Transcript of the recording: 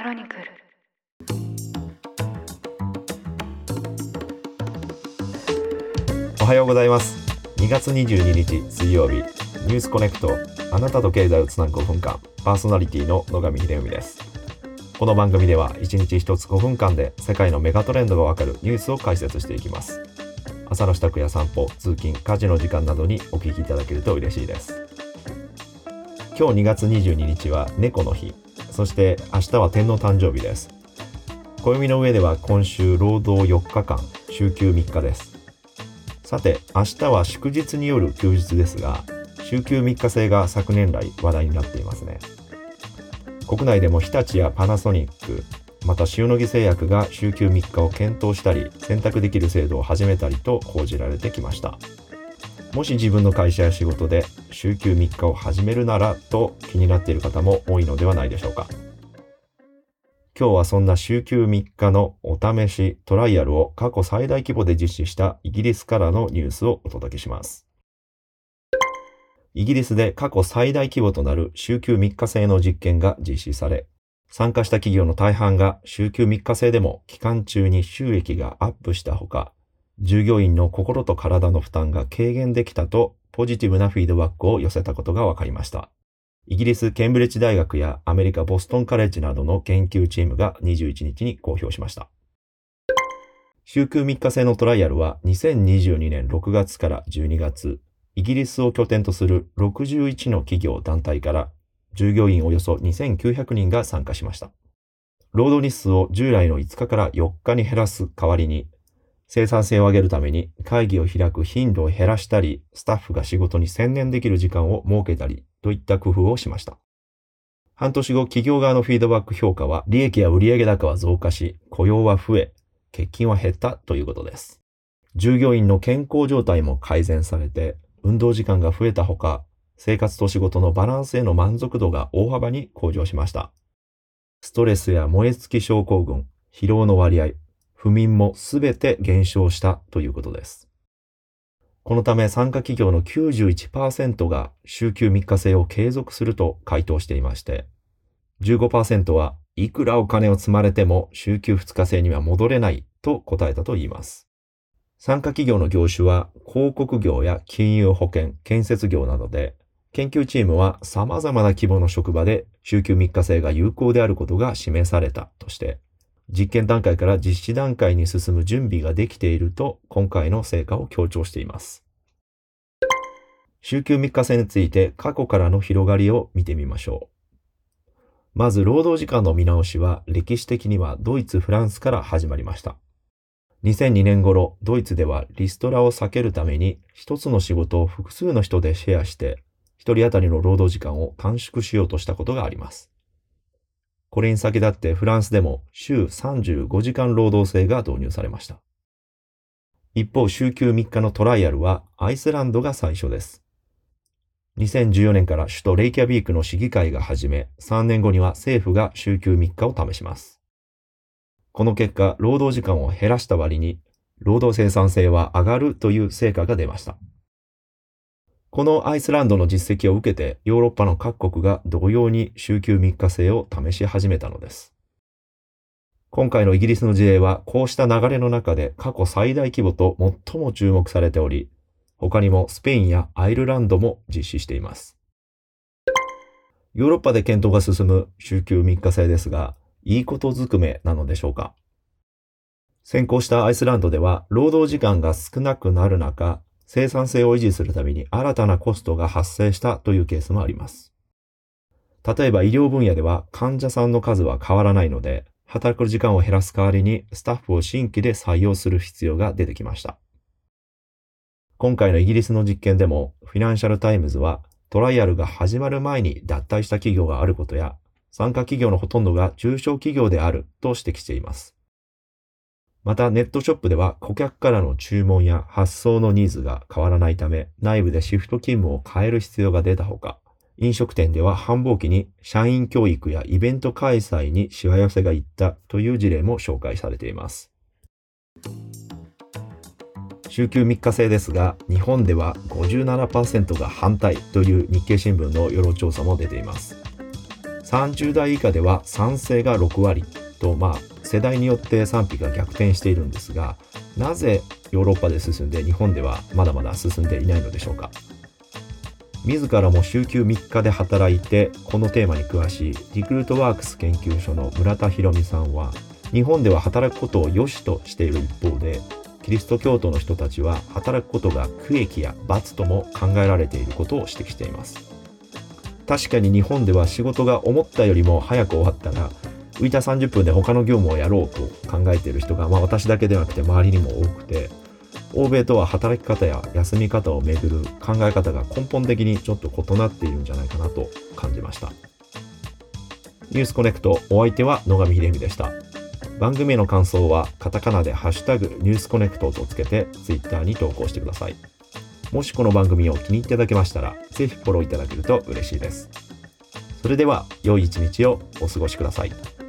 クロニクル。おはようございます。2月22日水曜日ニュースコネクトあなたと経済をつなぐ5分間パーソナリティの野上秀文です。この番組では1日1つ5分間で世界のメガトレンドがわかるニュースを解説していきます。朝の支度や散歩通勤家事の時間などにお聞きいただけると嬉しいです。今日2月22日は猫の日。そして明日は天皇誕生日です。暦の上では今週労働4日間週休3日です。さて明日は祝日による休日ですが週休3日制が昨年来話題になっていますね。国内でも日立やパナソニックまた塩野義製薬が週休3日を検討したり選択できる制度を始めたりと報じられてきました。もし自分の会社や仕事で週休3日を始めるならと気になっている方も多いのではないでしょうか今日はそんな週休3日のお試しトライアルを過去最大規模で実施したイギリスからのニュースをお届けします。イギリスで過去最大規模となる週休3日制の実験が実施され、参加した企業の大半が週休3日制でも期間中に収益がアップしたほか、従業員の心と体の負担が軽減できたとポジティブなフィードバックを寄せたことが分かりました。イギリス・ケンブリッジ大学やアメリカ・ボストンカレッジなどの研究チームが21日に公表しました。週休3日制のトライアルは2022年6月から12月、イギリスを拠点とする61の企業団体から従業員およそ2900人が参加しました。労働日数を従来の5日から4日に減らす代わりに、生産性を上げるために会議を開く頻度を減らしたり、スタッフが仕事に専念できる時間を設けたりといった工夫をしました。半年後、企業側のフィードバック評価は、利益や売上高は増加し、雇用は増え、欠勤は減ったということです。従業員の健康状態も改善されて、運動時間が増えたほか、生活と仕事のバランスへの満足度が大幅に向上しました。ストレスや燃え尽き症候群、疲労の割合、不眠もすべて減少したということです。このため参加企業の91%が週休3日制を継続すると回答していまして、15%はいくらお金を積まれても週休2日制には戻れないと答えたと言います。参加企業の業種は広告業や金融保険、建設業などで、研究チームは様々な規模の職場で週休3日制が有効であることが示されたとして、実験段階から実施段階に進む準備ができていると今回の成果を強調しています。週休3日制について過去からの広がりを見てみましょう。まず労働時間の見直しは歴史的にはドイツ、フランスから始まりました。2002年頃、ドイツではリストラを避けるために一つの仕事を複数の人でシェアして、一人当たりの労働時間を短縮しようとしたことがあります。これに先立ってフランスでも週35時間労働制が導入されました。一方、週休3日のトライアルはアイスランドが最初です。2014年から首都レイキャビークの市議会が始め、3年後には政府が週休3日を試します。この結果、労働時間を減らした割に、労働生産性は上がるという成果が出ました。このアイスランドの実績を受けてヨーロッパの各国が同様に週休3日制を試し始めたのです。今回のイギリスの事例はこうした流れの中で過去最大規模と最も注目されており、他にもスペインやアイルランドも実施しています。ヨーロッパで検討が進む週休3日制ですが、いいことずくめなのでしょうか？先行したアイスランドでは労働時間が少なくなる中、生産性を維持するために新たなコストが発生したというケースもあります。例えば医療分野では患者さんの数は変わらないので、働く時間を減らす代わりにスタッフを新規で採用する必要が出てきました。今回のイギリスの実験でも、フィナンシャルタイムズはトライアルが始まる前に脱退した企業があることや、参加企業のほとんどが中小企業であると指摘しています。またネットショップでは顧客からの注文や発送のニーズが変わらないため内部でシフト勤務を変える必要が出たほか、飲食店では繁忙期に社員教育やイベント開催にしわ寄せがいったという事例も紹介されています。週休3日制ですが、日本では57%が反対という日経新聞の世論調査も出ています。30代以下では賛成が6割と、まあ、世代によって賛否が逆転しているんですが、なぜヨーロッパで進んで日本ではまだまだ進んでいないのでしょうか？自らも週休3日で働いてこのテーマに詳しいリクルートワークス研究所の村田博美さんは日本では働くことを良しとしている一方でキリスト教徒の人たちは働くことが区域や罰とも考えられていることを指摘しています確かに日本では仕事が思ったよりも早く終わったら浮いた30分で他の業務をやろうと考えている人が、まあ、私だけではなくて周りにも多くて欧米とは働き方や休み方をめぐる考え方が根本的にちょっと異なっているんじゃないかなと感じました。ニュースコネクトお相手は野上秀美でした。番組への感想はカタカナでハッシュタグニュースコネクトとつけてツイッターに投稿してください。もしこの番組を気に入っていただけましたらぜひフォローいただけると嬉しいです。それでは良い一日をお過ごしください。